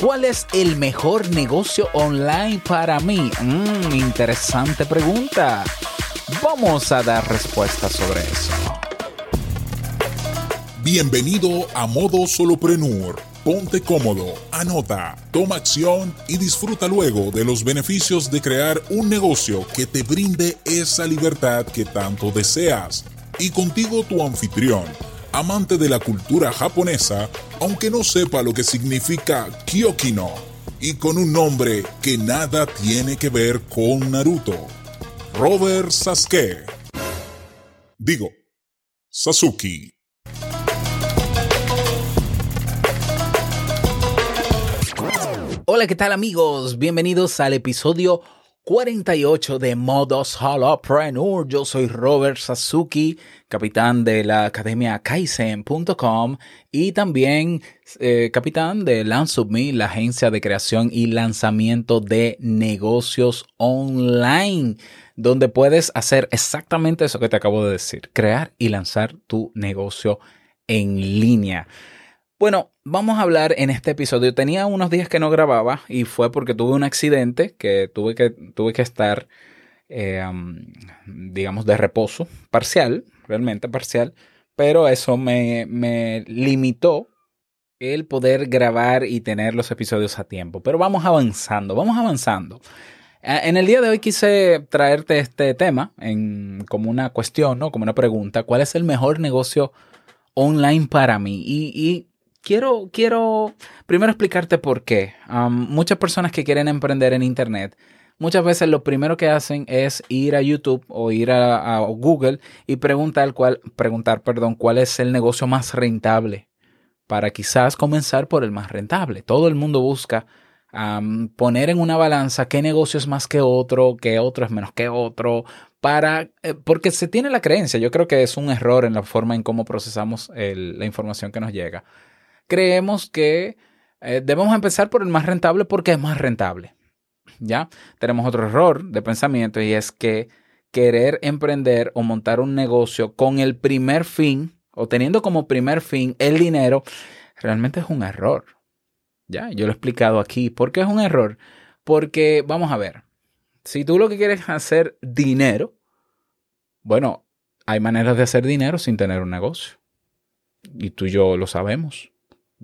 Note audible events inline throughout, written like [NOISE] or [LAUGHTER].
¿Cuál es el mejor negocio online para mí? Mmm, interesante pregunta. Vamos a dar respuesta sobre eso. Bienvenido a Modo Soloprenur. Ponte cómodo, anota, toma acción y disfruta luego de los beneficios de crear un negocio que te brinde esa libertad que tanto deseas. Y contigo tu anfitrión amante de la cultura japonesa, aunque no sepa lo que significa Kyokino, y con un nombre que nada tiene que ver con Naruto. Robert Sasuke. Digo, Sasuke. Hola, ¿qué tal amigos? Bienvenidos al episodio 48 de Modos Solopreneur. Yo soy Robert Sasuki, capitán de la academia Kaizen.com y también eh, capitán de LanceUpMe, la agencia de creación y lanzamiento de negocios online, donde puedes hacer exactamente eso que te acabo de decir, crear y lanzar tu negocio en línea. Bueno, vamos a hablar en este episodio. Tenía unos días que no grababa y fue porque tuve un accidente que tuve que, tuve que estar, eh, digamos, de reposo, parcial, realmente parcial, pero eso me, me limitó el poder grabar y tener los episodios a tiempo. Pero vamos avanzando, vamos avanzando. En el día de hoy quise traerte este tema en, como una cuestión, ¿no? Como una pregunta. ¿Cuál es el mejor negocio online para mí? Y, y quiero, quiero primero explicarte por qué. muchas personas que quieren emprender en Internet, muchas veces lo primero que hacen es ir a YouTube o ir a, Google y preguntar cuál, preguntar, perdón, cuál es el negocio más rentable para quizás comenzar por el más rentable. Todo el mundo busca poner en una balanza qué negocio es más que otro, qué otro es menos que otro, para, eh, porque se tiene la creencia, yo creo que es un error en la forma en cómo procesamos la información que nos llega creemos que eh, debemos empezar por el más rentable porque es más rentable. ¿Ya? Tenemos otro error de pensamiento y es que querer emprender o montar un negocio con el primer fin o teniendo como primer fin el dinero, realmente es un error. Ya, yo lo he explicado aquí. ¿Por qué es un error? Porque, vamos a ver, si tú lo que quieres es hacer dinero, bueno, hay maneras de hacer dinero sin tener un negocio. Y tú y yo lo sabemos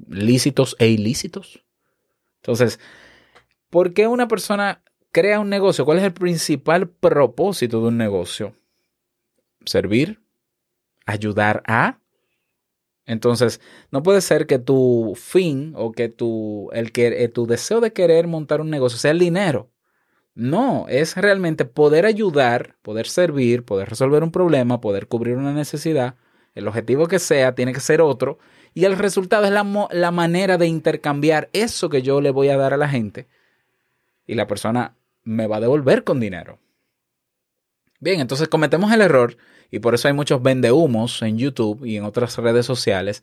lícitos e ilícitos. Entonces, ¿por qué una persona crea un negocio? ¿Cuál es el principal propósito de un negocio? Servir, ayudar a. Entonces, no puede ser que tu fin o que tu, el que, eh, tu deseo de querer montar un negocio sea el dinero. No, es realmente poder ayudar, poder servir, poder resolver un problema, poder cubrir una necesidad. El objetivo que sea tiene que ser otro y el resultado es la, manera de intercambiar eso que yo le voy a dar a la gente y la persona me va a devolver con dinero. Bien, entonces cometemos el error y por eso hay muchos vendehumos en YouTube y en otras redes sociales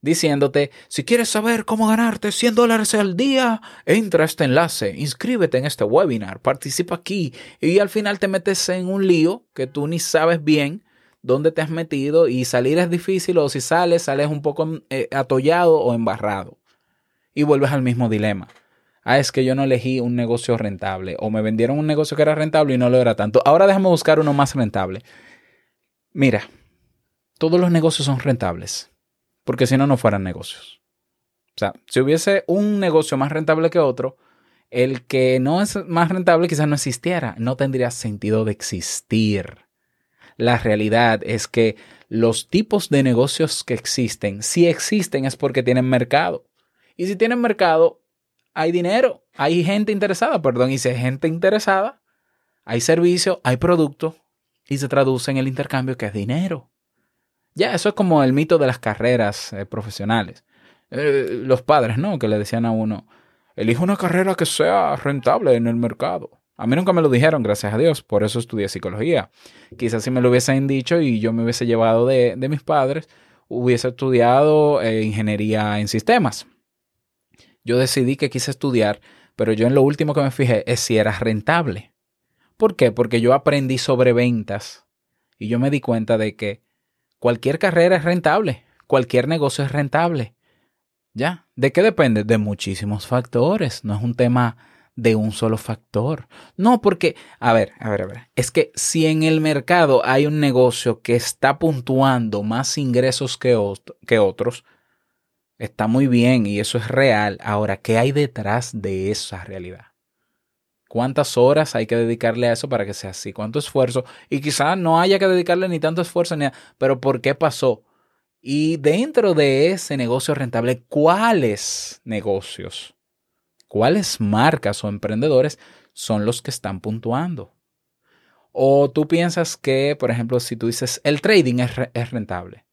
diciéndote, si quieres saber cómo ganarte 100 dólares al día, entra a este enlace, inscríbete en este webinar, participa aquí y al final te metes en un lío que tú ni sabes bien dónde te has metido y salir es difícil o si sales, sales un poco eh, atollado o embarrado y vuelves al mismo dilema. Ah, es que yo no elegí un negocio rentable o me vendieron un negocio que era rentable y no lo era tanto. Ahora déjame buscar uno más rentable. Mira, todos los negocios son rentables porque si no, no fueran negocios. O sea, si hubiese un negocio más rentable que otro, el que no es más rentable quizás no existiera, no tendría sentido de existir. La realidad es que los tipos de negocios que existen, si existen es porque tienen mercado. Y si tienen mercado, hay dinero, hay gente interesada, perdón, y si hay gente interesada, hay servicio, hay producto y se traduce en el intercambio que es dinero. Ya, eso es como el mito de las carreras eh, profesionales. Eh, los padres, ¿no? Que le decían a uno, elige una carrera que sea rentable en el mercado. A mí nunca me lo dijeron, gracias a Dios, por eso estudié psicología. Quizás si me lo hubiesen dicho y yo me hubiese llevado de, mis padres, hubiese estudiado eh, ingeniería en sistemas. Yo decidí que quise estudiar, pero yo en lo último que me fijé es si era rentable. ¿Por qué? Porque yo aprendí sobre ventas y yo me di cuenta de que cualquier carrera es rentable, cualquier negocio es rentable. ¿Ya? ¿De qué depende? De muchísimos factores. No es un tema de un solo factor. No, porque, a ver, a ver, a ver. Es que si en el mercado hay un negocio que está puntuando más ingresos que, otros, está muy bien y eso es real. Ahora, ¿qué hay detrás de esa realidad? ¿Cuántas horas hay que dedicarle a eso para que sea así? ¿Cuánto esfuerzo? Y quizás no haya que dedicarle ni tanto esfuerzo ni nada, pero ¿por qué pasó? Y dentro de ese negocio rentable, ¿cuáles negocios, cuáles marcas o emprendedores son los que están puntuando? O tú piensas que, por ejemplo, si tú dices el trading es, es rentable,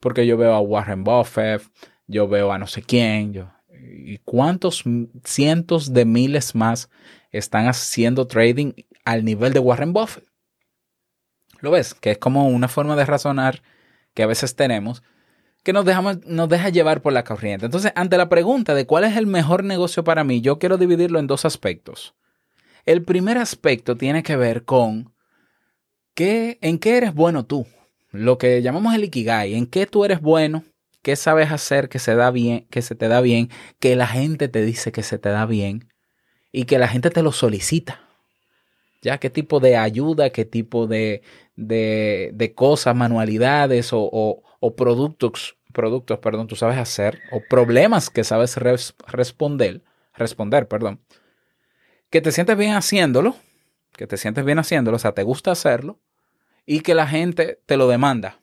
porque yo veo a Warren Buffett, yo veo a no sé quién, yo, y cuántos cientos de miles más están haciendo trading al nivel de Warren Buffett. ¿Lo ves? Que es como una forma de razonar que a veces tenemos que nos, dejamos, nos deja llevar por la corriente. Entonces, ante la pregunta de cuál es el mejor negocio para mí, yo quiero dividirlo en dos aspectos. El primer aspecto tiene que ver con qué, en qué eres bueno tú, lo que llamamos el ikigai, en qué tú eres bueno, qué sabes hacer que se da bien, que se te da bien, que la gente te dice que se te da bien y que la gente te lo solicita. ¿Ya? ¿Qué tipo de ayuda, qué tipo de, de, cosas, manualidades o, productos, productos, perdón, tú sabes hacer, o problemas que sabes responder, responder, perdón, que te sientes bien haciéndolo, que te sientes bien haciéndolo, o sea, te gusta hacerlo, y que la gente te lo demanda,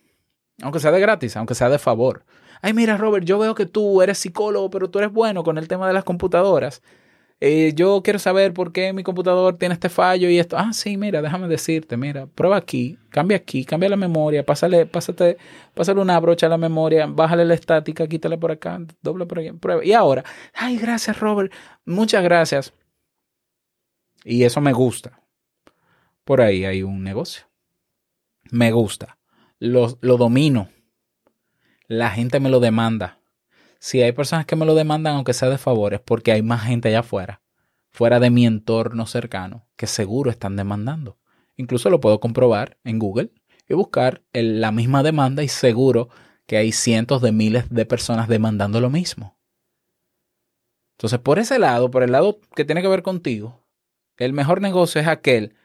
aunque sea de gratis, aunque sea de favor. Ay, mira, Robert, yo veo que tú eres psicólogo, pero tú eres bueno con el tema de las computadoras. Eh, yo quiero saber por qué mi computador tiene este fallo y esto. Ah, sí, mira, déjame decirte, mira, prueba aquí, cambia aquí, cambia la memoria, pásale, pásate, pásale una brocha a la memoria, bájale la estática, quítale por acá, doble por aquí, prueba. Y ahora, ay, gracias, Robert, muchas gracias. Y eso me gusta. Por ahí hay un negocio. Me gusta. Lo, lo domino. La gente me lo demanda si hay personas que me lo demandan, aunque sea de favores, porque hay más gente allá afuera, fuera de mi entorno cercano, que seguro están demandando. Incluso lo puedo comprobar en Google y buscar la misma demanda y seguro que hay cientos de miles de personas demandando lo mismo. Entonces, por ese lado, por el lado que tiene que ver contigo, el mejor negocio es aquel,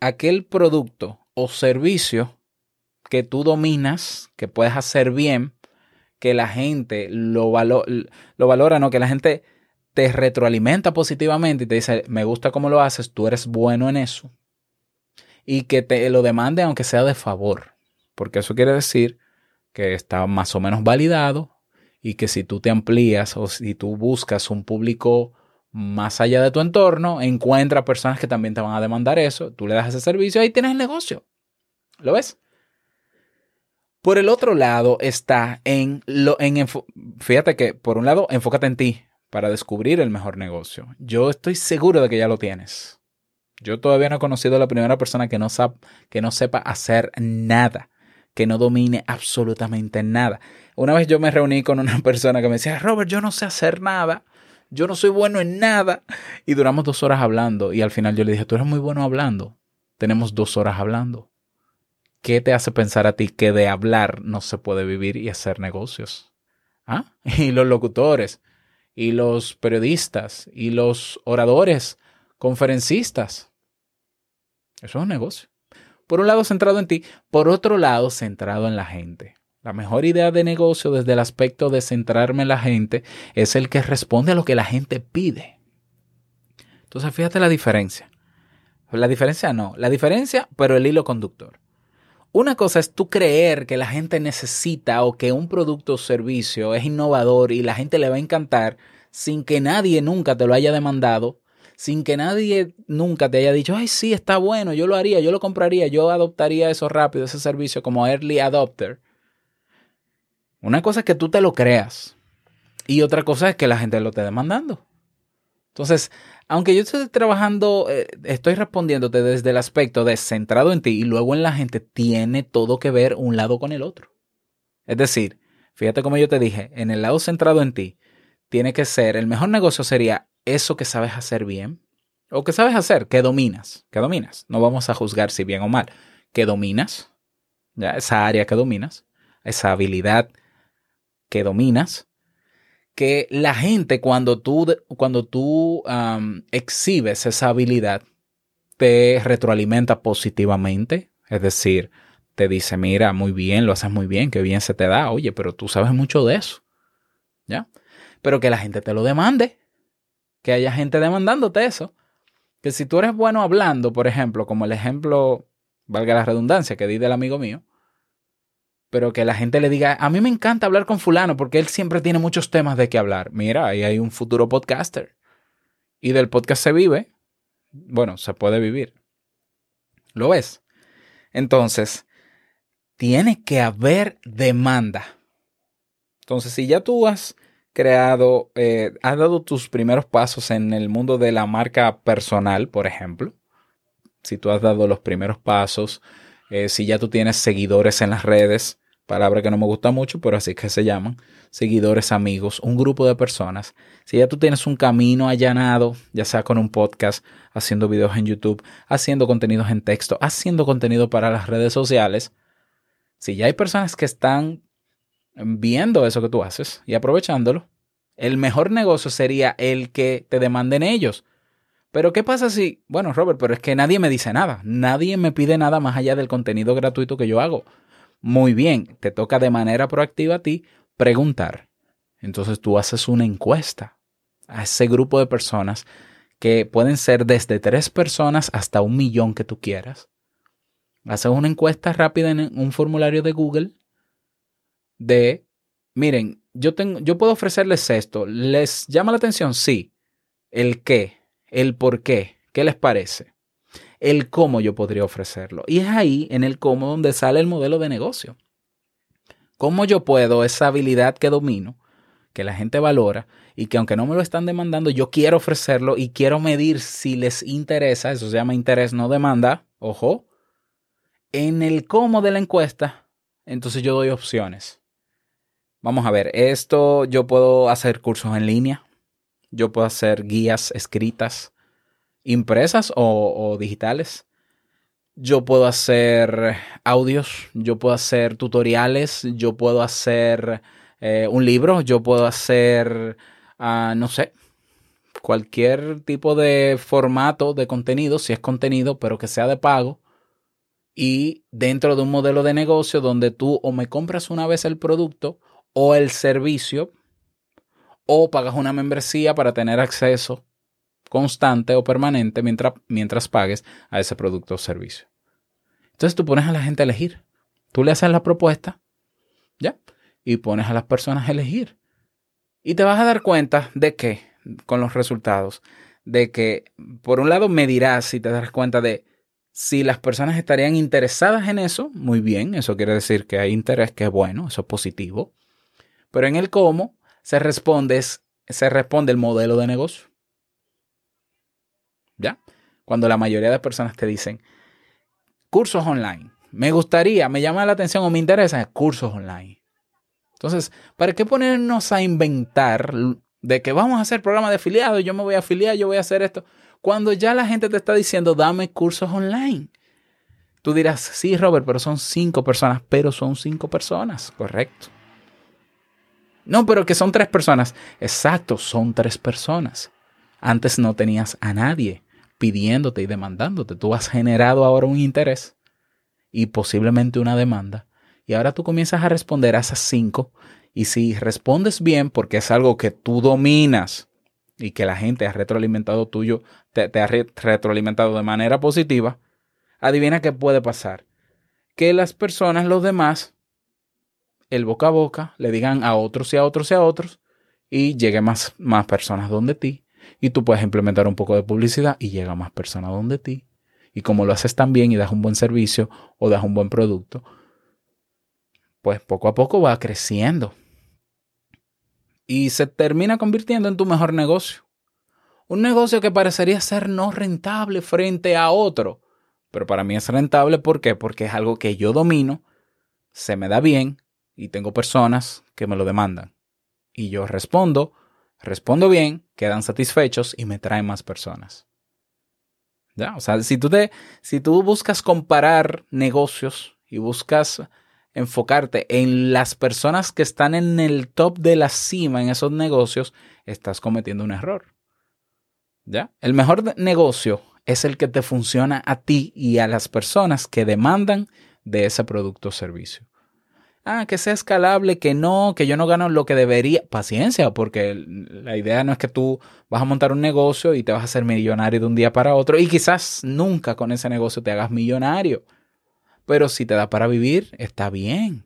aquel producto o servicio que tú dominas, que puedes hacer bien que la gente lo, lo valora, no, que la gente te retroalimenta positivamente y te dice, me gusta cómo lo haces, tú eres bueno en eso. Y que te lo demande aunque sea de favor, porque eso quiere decir que está más o menos validado y que si tú te amplías o si tú buscas un público más allá de tu entorno, encuentra personas que también te van a demandar eso, tú le das ese servicio, ahí tienes el negocio. ¿Lo ves? Por el otro lado está en lo en fíjate que por un lado enfócate en ti para descubrir el mejor negocio. Yo estoy seguro de que ya lo tienes. Yo todavía no he conocido a la primera persona que no, que no sepa hacer nada, que no domine absolutamente nada. Una vez yo me reuní con una [LAUGHS] persona que me decía, Robert, yo no sé hacer nada, yo no soy bueno en nada. Y duramos dos horas hablando y al final yo le dije, tú eres muy bueno hablando. Tenemos dos horas hablando. ¿Qué te hace pensar a ti que de hablar no se puede vivir y hacer negocios? ¿Ah? [LAUGHS] Y los locutores, y los periodistas, y los oradores, conferencistas. Eso es un negocio. Por un lado centrado en ti, por otro lado centrado en la gente. La mejor idea de negocio desde el aspecto de centrarme en la gente es el que responde a lo que la gente pide. Entonces fíjate la diferencia. La diferencia no, la diferencia, pero el hilo conductor. Una cosa es tú creer que la gente necesita o que un producto o servicio es innovador y la gente le va a encantar sin que nadie nunca te lo haya demandado, sin que nadie nunca te haya dicho, ay, sí, está bueno, yo lo haría, yo lo compraría, yo adoptaría eso rápido, ese servicio como early adopter. Una cosa es que tú te lo creas y otra cosa es que la gente lo esté demandando. Entonces, aunque yo estoy trabajando, eh, estoy respondiéndote desde el aspecto de centrado en ti y luego en la gente, tiene todo que ver un lado con el otro. Es decir, fíjate como yo te dije, en el lado centrado en ti, tiene que ser, el mejor negocio sería eso que sabes hacer bien, o que sabes hacer, que dominas, que dominas. No vamos a juzgar si bien o mal, que dominas, ya, esa área que dominas, esa habilidad que dominas, que la gente cuando tú, cuando tú exhibes esa habilidad, te retroalimenta positivamente. Es decir, te dice, mira, muy bien, lo haces muy bien, qué bien se te da. Oye, pero tú sabes mucho de eso. ¿Ya? Pero que la gente te lo demande. Que haya gente demandándote eso. Que si tú eres bueno hablando, por ejemplo, como el ejemplo, valga la redundancia, que di del amigo mío, pero que la gente le diga, a mí me encanta hablar con fulano porque él siempre tiene muchos temas de qué hablar. Mira, ahí hay un futuro podcaster. Y del podcast se vive. Bueno, se puede vivir. ¿Lo ves? Entonces, tiene que haber demanda. Entonces, si ya tú has creado, eh, has dado tus primeros pasos en el mundo de la marca personal, por ejemplo, si tú has dado los primeros pasos, eh, si ya tú tienes seguidores en las redes, palabra que no me gusta mucho, pero así que se llaman, seguidores, amigos, un grupo de personas. Si ya tú tienes un camino allanado, ya sea con un podcast, haciendo videos en YouTube, haciendo contenidos en texto, haciendo contenido para las redes sociales, si ya hay personas que están viendo eso que tú haces y aprovechándolo, el mejor negocio sería el que te demanden ellos. Pero ¿qué pasa si, bueno, Robert, pero es que nadie me dice nada, nadie me pide nada más allá del contenido gratuito que yo hago? Muy bien, te toca de manera proactiva a ti preguntar. Entonces tú haces una encuesta a ese grupo de personas que pueden ser desde tres personas hasta un millón que tú quieras. Haces una encuesta rápida en un formulario de Google de, miren, yo, tengo, yo puedo ofrecerles esto. ¿Les llama la atención? Sí. ¿El qué? ¿El por qué? ¿Qué les parece? el cómo yo podría ofrecerlo. Y es ahí, en el cómo, donde sale el modelo de negocio. ¿Cómo yo puedo esa habilidad que domino, que la gente valora y que aunque no me lo están demandando, yo quiero ofrecerlo y quiero medir si les interesa, eso se llama interés no demanda, ojo, en el cómo de la encuesta, entonces yo doy opciones. Vamos a ver, esto yo puedo hacer cursos en línea, yo puedo hacer guías escritas, impresas o, digitales. Yo puedo hacer audios, yo puedo hacer tutoriales, yo puedo hacer eh, un libro, yo puedo hacer, ah, no sé, cualquier tipo de formato de contenido, si es contenido, pero que sea de pago. Y dentro de un modelo de negocio donde tú o me compras una vez el producto o el servicio, o pagas una membresía para tener acceso constante o permanente mientras, mientras pagues a ese producto o servicio. Entonces tú pones a la gente a elegir. Tú le haces la propuesta, ¿ya? Y pones a las personas a elegir. Y te vas a dar cuenta de que, con los resultados, de que, por un lado, medirás y te darás cuenta de si las personas estarían interesadas en eso, muy bien, eso quiere decir que hay interés, que es bueno, eso es positivo. Pero en el cómo se responde, se responde el modelo de negocio. ¿Ya? Cuando la mayoría de personas te dicen, cursos online, me gustaría, me llama la atención o me interesa, cursos online. Entonces, ¿para qué ponernos a inventar de que vamos a hacer programa de afiliados, yo me voy a afiliar, yo voy a hacer esto, cuando ya la gente te está diciendo, dame cursos online? Tú dirás, sí, Robert, pero son cinco personas, pero son cinco personas, correcto. No, pero que son tres personas. Exacto, son tres personas. Antes no tenías a nadie pidiéndote y demandándote. Tú has generado ahora un interés y posiblemente una demanda. Y ahora tú comienzas a responder a esas cinco. Y si respondes bien, porque es algo que tú dominas y que la gente ha retroalimentado tuyo, te, te ha retroalimentado de manera positiva, adivina qué puede pasar. Que las personas, los demás, el boca a boca, le digan a otros y a otros y a otros, y llegue más, más personas donde ti, y tú puedes implementar un poco de publicidad y llega más personas donde ti. Y como lo haces tan bien y das un buen servicio o das un buen producto, pues poco a poco va creciendo. Y se termina convirtiendo en tu mejor negocio. Un negocio que parecería ser no rentable frente a otro. Pero para mí es rentable, ¿por qué? Porque es algo que yo domino, se me da bien y tengo personas que me lo demandan. Y yo respondo respondo bien, quedan satisfechos y me traen más personas. ¿Ya? O sea, si tú, te, si tú buscas comparar negocios y buscas enfocarte en las personas que están en el top de la cima en esos negocios, estás cometiendo un error. ¿Ya? El mejor negocio es el que te funciona a ti y a las personas que demandan de ese producto o servicio. Ah, que sea escalable, que no, que yo no gano lo que debería. Paciencia, porque la idea no es que tú vas a montar un negocio y te vas a hacer millonario de un día para otro y quizás nunca con ese negocio te hagas millonario. Pero si te da para vivir, está bien.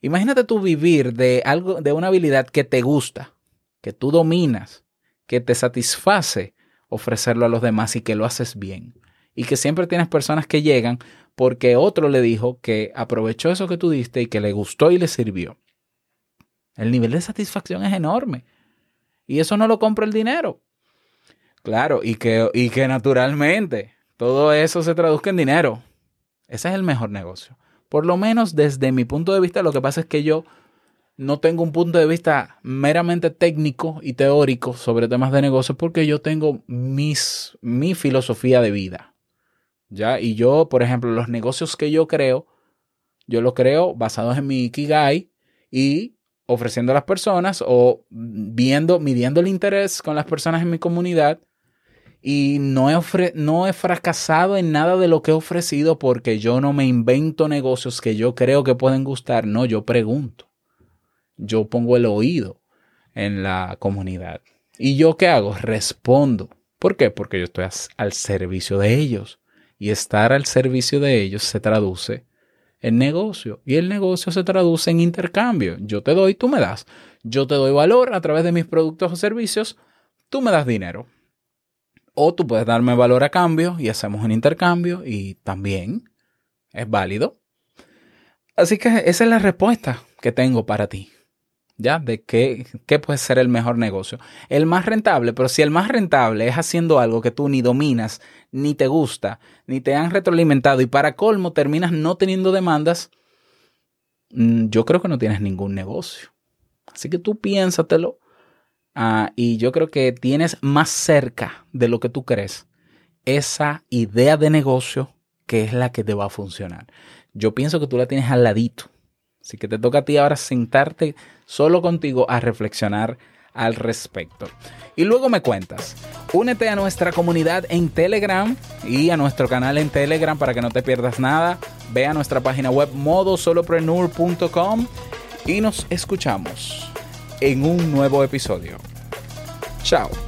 Imagínate tú vivir de algo, de una habilidad que te gusta, que tú dominas, que te satisface ofrecerlo a los demás y que lo haces bien. Y que siempre tienes personas que llegan porque otro le dijo que aprovechó eso que tú diste y que le gustó y le sirvió. El nivel de satisfacción es enorme. Y eso no lo compra el dinero. Claro, y que, y que naturalmente todo eso se traduzca en dinero. Ese es el mejor negocio. Por lo menos desde mi punto de vista, lo que pasa es que yo no tengo un punto de vista meramente técnico y teórico sobre temas de negocio porque yo tengo mis, mi filosofía de vida. ¿Ya? Y yo, por ejemplo, los negocios que yo creo, yo los creo basados en mi Ikigai y ofreciendo a las personas o viendo, midiendo el interés con las personas en mi comunidad y no he, no he fracasado en nada de lo que he ofrecido porque yo no me invento negocios que yo creo que pueden gustar, no, yo pregunto. Yo pongo el oído en la comunidad. ¿Y yo qué hago? Respondo. ¿Por qué? Porque yo estoy al servicio de ellos. Y estar al servicio de ellos se traduce en negocio. Y el negocio se traduce en intercambio. Yo te doy, tú me das. Yo te doy valor a través de mis productos o servicios, tú me das dinero. O tú puedes darme valor a cambio y hacemos un intercambio y también es válido. Así que esa es la respuesta que tengo para ti. ¿Ya? De qué, qué puede ser el mejor negocio. El más rentable, pero si el más rentable es haciendo algo que tú ni dominas, ni te gusta, ni te han retroalimentado y para colmo terminas no teniendo demandas, mm, yo creo que no tienes ningún negocio. Así que tú piénsatelo Ah, y yo creo que tienes más cerca de lo que tú crees esa idea de negocio que es la que te va a funcionar. Yo pienso que tú la tienes al ladito. Así que te toca a ti ahora sentarte solo contigo a reflexionar al respecto. Y luego me cuentas. Únete a nuestra comunidad en Telegram y a nuestro canal en Telegram para que no te pierdas nada. Ve a nuestra página web modosolopreneur.com y nos escuchamos en un nuevo episodio. Chao.